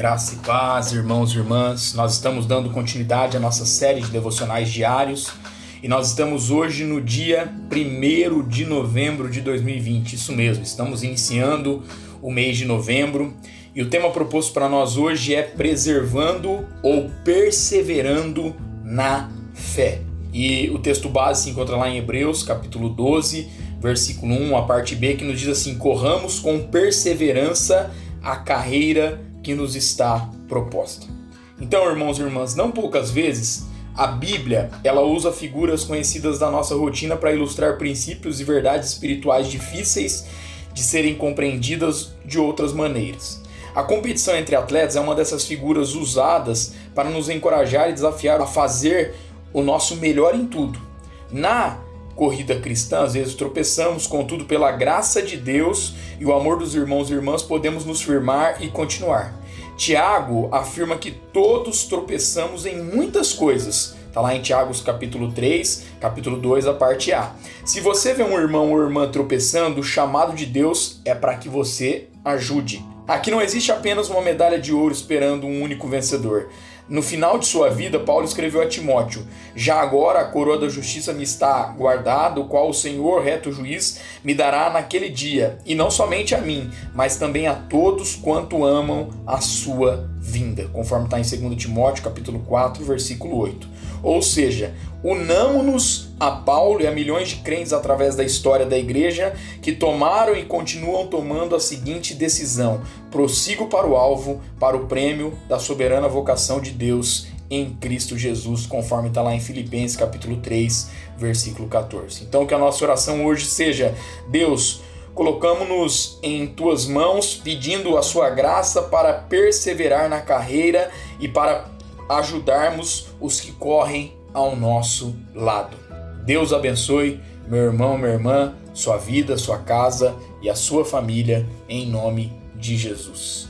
Graça e paz, irmãos e irmãs. Nós estamos dando continuidade à nossa série de devocionais diários e nós estamos hoje no dia 1 de novembro de 2020. Isso mesmo, estamos iniciando o mês de novembro e o tema proposto para nós hoje é preservando ou perseverando na fé. E o texto base se encontra lá em Hebreus, capítulo 12, versículo 1, a parte B, que nos diz assim: Corramos com perseverança a carreira que nos está proposta. Então, irmãos e irmãs, não poucas vezes a Bíblia ela usa figuras conhecidas da nossa rotina para ilustrar princípios e verdades espirituais difíceis de serem compreendidas de outras maneiras. A competição entre atletas é uma dessas figuras usadas para nos encorajar e desafiar a fazer o nosso melhor em tudo. Na corrida cristã, às vezes tropeçamos, contudo, pela graça de Deus e o amor dos irmãos e irmãs, podemos nos firmar e continuar. Tiago afirma que todos tropeçamos em muitas coisas. Está lá em Tiago capítulo 3, capítulo 2, a parte A. Se você vê um irmão ou irmã tropeçando, o chamado de Deus é para que você ajude. Aqui não existe apenas uma medalha de ouro esperando um único vencedor. No final de sua vida, Paulo escreveu a Timóteo: Já agora a coroa da justiça me está guardada, o qual o Senhor, reto juiz, me dará naquele dia, e não somente a mim, mas também a todos quanto amam a sua vinda, conforme está em 2 Timóteo, capítulo 4, versículo 8. Ou seja, unamo-nos a Paulo e a milhões de crentes através da história da igreja que tomaram e continuam tomando a seguinte decisão: prossigo para o alvo, para o prêmio da soberana vocação de Deus em Cristo Jesus, conforme está lá em Filipenses capítulo 3, versículo 14. Então que a nossa oração hoje seja: Deus, colocamos-nos em tuas mãos, pedindo a sua graça para perseverar na carreira e para ajudarmos os que correm ao nosso lado. Deus abençoe meu irmão, minha irmã, sua vida, sua casa e a sua família, em nome de Jesus.